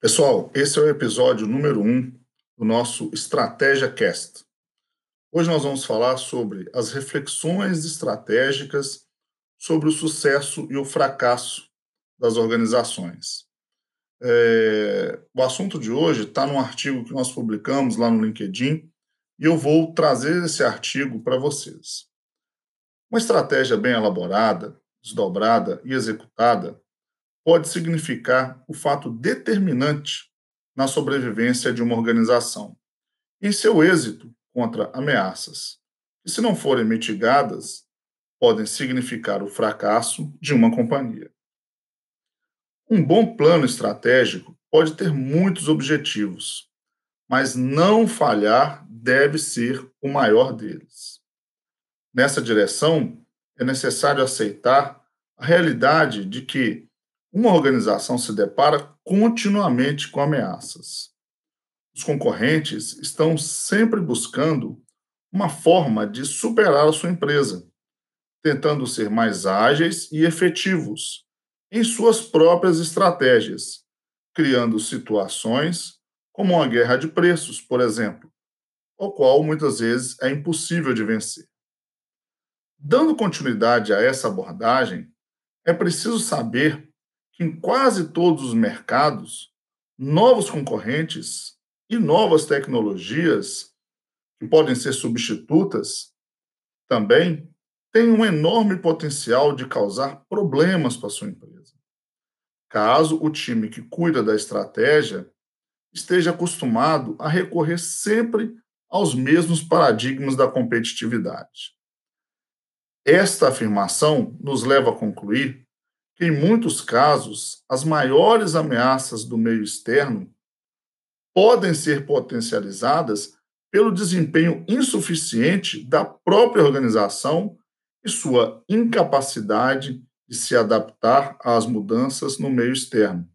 Pessoal, esse é o episódio número 1 um do nosso Estratégia Cast. Hoje nós vamos falar sobre as reflexões estratégicas sobre o sucesso e o fracasso das organizações. É, o assunto de hoje está num artigo que nós publicamos lá no LinkedIn e eu vou trazer esse artigo para vocês. Uma estratégia bem elaborada, desdobrada e executada pode significar o fato determinante na sobrevivência de uma organização, em seu êxito contra ameaças, que, se não forem mitigadas, podem significar o fracasso de uma companhia. Um bom plano estratégico pode ter muitos objetivos, mas não falhar deve ser o maior deles. Nessa direção, é necessário aceitar a realidade de que uma organização se depara continuamente com ameaças. Os concorrentes estão sempre buscando uma forma de superar a sua empresa, tentando ser mais ágeis e efetivos em suas próprias estratégias, criando situações como uma guerra de preços, por exemplo, o qual muitas vezes é impossível de vencer. Dando continuidade a essa abordagem, é preciso saber em quase todos os mercados, novos concorrentes e novas tecnologias, que podem ser substitutas, também têm um enorme potencial de causar problemas para sua empresa. Caso o time que cuida da estratégia esteja acostumado a recorrer sempre aos mesmos paradigmas da competitividade. Esta afirmação nos leva a concluir em muitos casos, as maiores ameaças do meio externo podem ser potencializadas pelo desempenho insuficiente da própria organização e sua incapacidade de se adaptar às mudanças no meio externo,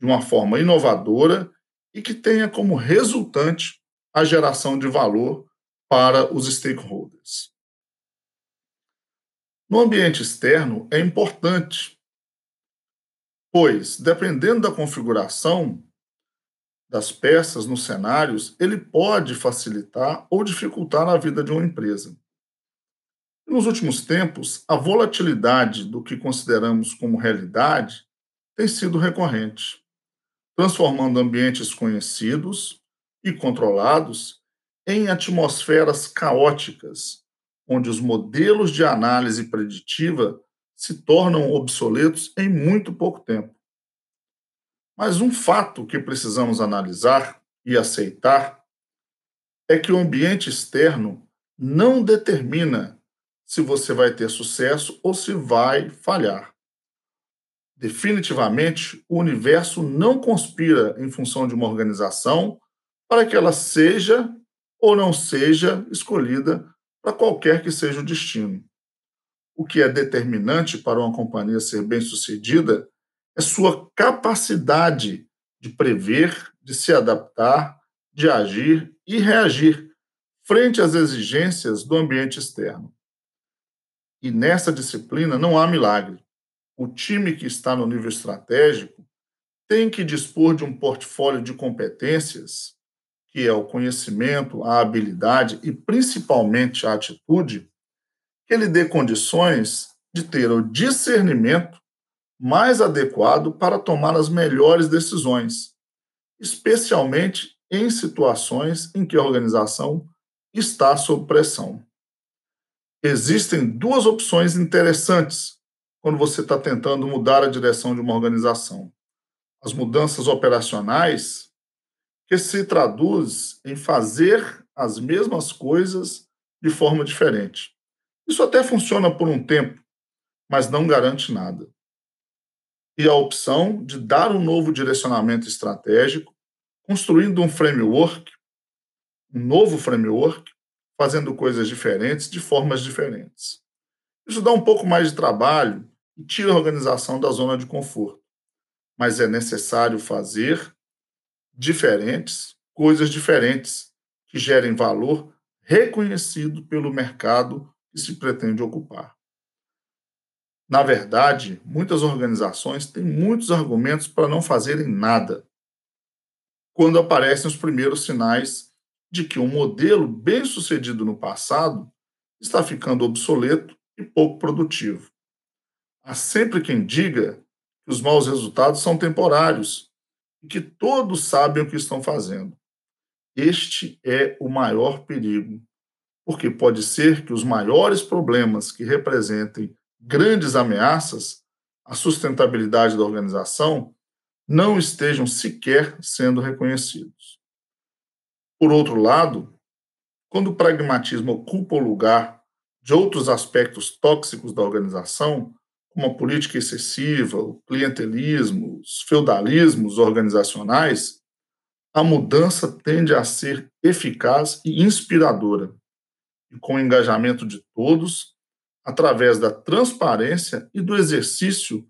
de uma forma inovadora e que tenha como resultante a geração de valor para os stakeholders. No ambiente externo, é importante pois, dependendo da configuração das peças nos cenários, ele pode facilitar ou dificultar a vida de uma empresa. Nos últimos tempos, a volatilidade do que consideramos como realidade tem sido recorrente, transformando ambientes conhecidos e controlados em atmosferas caóticas, onde os modelos de análise preditiva se tornam obsoletos em muito pouco tempo. Mas um fato que precisamos analisar e aceitar é que o ambiente externo não determina se você vai ter sucesso ou se vai falhar. Definitivamente, o universo não conspira em função de uma organização para que ela seja ou não seja escolhida para qualquer que seja o destino o que é determinante para uma companhia ser bem-sucedida é sua capacidade de prever, de se adaptar, de agir e reagir frente às exigências do ambiente externo. E nessa disciplina não há milagre. O time que está no nível estratégico tem que dispor de um portfólio de competências, que é o conhecimento, a habilidade e principalmente a atitude, que ele dê condições de ter o discernimento mais adequado para tomar as melhores decisões, especialmente em situações em que a organização está sob pressão. Existem duas opções interessantes quando você está tentando mudar a direção de uma organização. As mudanças operacionais, que se traduz em fazer as mesmas coisas de forma diferente. Isso até funciona por um tempo, mas não garante nada. E a opção de dar um novo direcionamento estratégico, construindo um framework, um novo framework, fazendo coisas diferentes de formas diferentes. Isso dá um pouco mais de trabalho e tira a organização da zona de conforto. Mas é necessário fazer diferentes, coisas diferentes, que gerem valor reconhecido pelo mercado que se pretende ocupar. Na verdade, muitas organizações têm muitos argumentos para não fazerem nada. quando aparecem os primeiros sinais de que um modelo bem sucedido no passado está ficando obsoleto e pouco produtivo. Há sempre quem diga que os maus resultados são temporários e que todos sabem o que estão fazendo. Este é o maior perigo, porque pode ser que os maiores problemas que representem grandes ameaças à sustentabilidade da organização não estejam sequer sendo reconhecidos. Por outro lado, quando o pragmatismo ocupa o lugar de outros aspectos tóxicos da organização, como a política excessiva, o clientelismo, os feudalismos organizacionais, a mudança tende a ser eficaz e inspiradora, e com o engajamento de todos, através da transparência e do exercício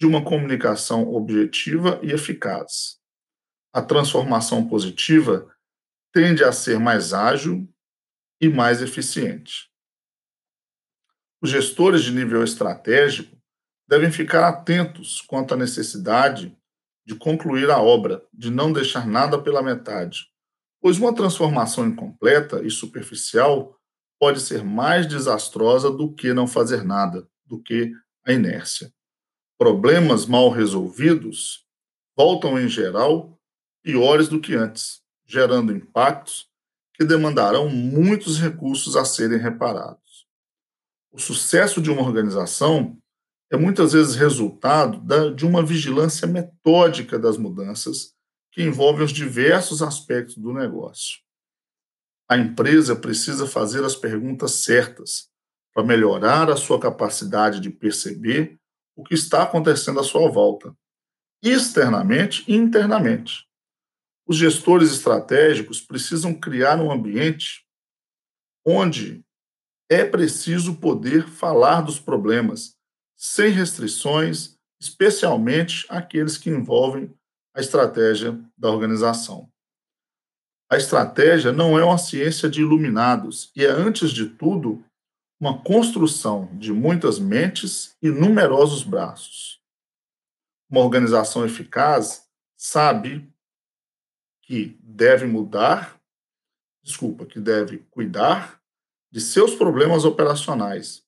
de uma comunicação objetiva e eficaz. A transformação positiva tende a ser mais ágil e mais eficiente. Os gestores de nível estratégico devem ficar atentos quanto à necessidade de concluir a obra, de não deixar nada pela metade, pois uma transformação incompleta e superficial pode ser mais desastrosa do que não fazer nada, do que a inércia problemas mal resolvidos voltam, em geral, piores do que antes, gerando impactos que demandarão muitos recursos a serem reparados. O sucesso de uma organização é muitas vezes resultado de uma vigilância metódica das mudanças que envolvem os diversos aspectos do negócio. A empresa precisa fazer as perguntas certas para melhorar a sua capacidade de perceber o que está acontecendo à sua volta, externamente e internamente. Os gestores estratégicos precisam criar um ambiente onde é preciso poder falar dos problemas sem restrições, especialmente aqueles que envolvem a estratégia da organização. A estratégia não é uma ciência de iluminados e é, antes de tudo, uma construção de muitas mentes e numerosos braços. Uma organização eficaz sabe que deve mudar, desculpa, que deve cuidar de seus problemas operacionais,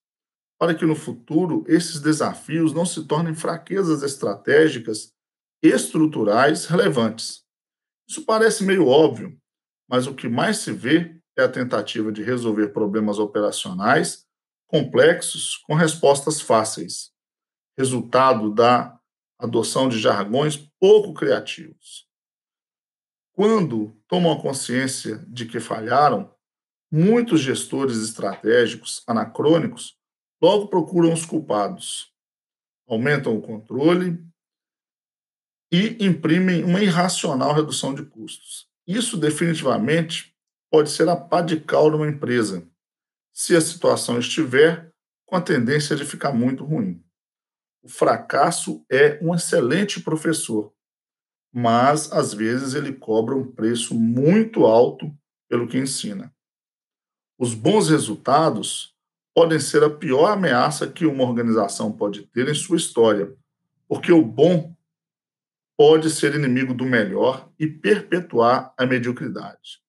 para que no futuro esses desafios não se tornem fraquezas estratégicas estruturais relevantes. Isso parece meio óbvio, mas o que mais se vê é a tentativa de resolver problemas operacionais complexos com respostas fáceis, resultado da adoção de jargões pouco criativos. Quando tomam consciência de que falharam, muitos gestores estratégicos anacrônicos logo procuram os culpados, aumentam o controle e imprimem uma irracional redução de custos. Isso definitivamente pode ser a pá de cal numa empresa, se a situação estiver com a tendência de ficar muito ruim. O fracasso é um excelente professor, mas às vezes ele cobra um preço muito alto pelo que ensina. Os bons resultados podem ser a pior ameaça que uma organização pode ter em sua história, porque o bom pode ser inimigo do melhor e perpetuar a mediocridade.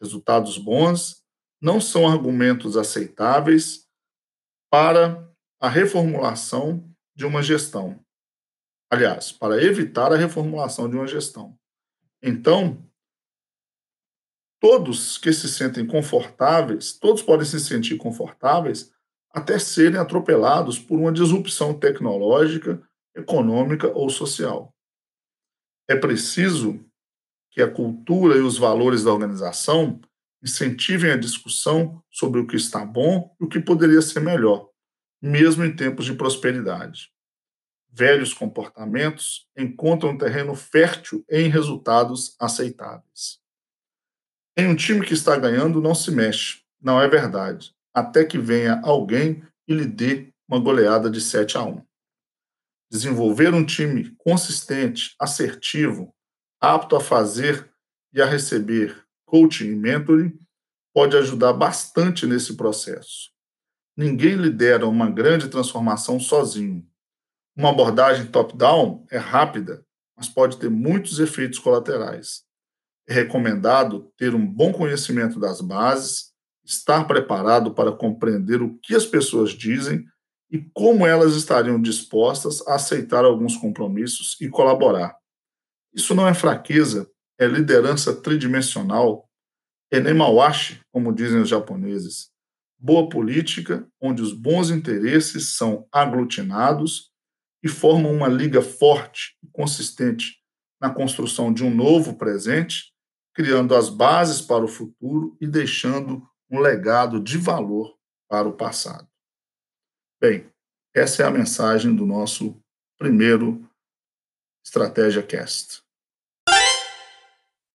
Resultados bons não são argumentos aceitáveis para a reformulação de uma gestão. Aliás, para evitar a reformulação de uma gestão. Então, todos que se sentem confortáveis, todos podem se sentir confortáveis até serem atropelados por uma disrupção tecnológica, econômica ou social. É preciso que a cultura e os valores da organização incentivem a discussão sobre o que está bom e o que poderia ser melhor, mesmo em tempos de prosperidade. Velhos comportamentos encontram terreno fértil em resultados aceitáveis. Em um time que está ganhando, não se mexe, não é verdade, até que venha alguém e lhe dê uma goleada de 7 a 1. Desenvolver um time consistente, assertivo, apto a fazer e a receber coaching e mentoring pode ajudar bastante nesse processo. Ninguém lidera uma grande transformação sozinho. Uma abordagem top-down é rápida, mas pode ter muitos efeitos colaterais. é recomendado ter um bom conhecimento das bases, estar preparado para compreender o que as pessoas dizem e como elas estariam dispostas a aceitar alguns compromissos e colaborar. Isso não é fraqueza, é liderança tridimensional, é nemawashi, como dizem os japoneses. Boa política, onde os bons interesses são aglutinados e formam uma liga forte e consistente na construção de um novo presente, criando as bases para o futuro e deixando um legado de valor para o passado. Bem, essa é a mensagem do nosso primeiro Estratégia Cast.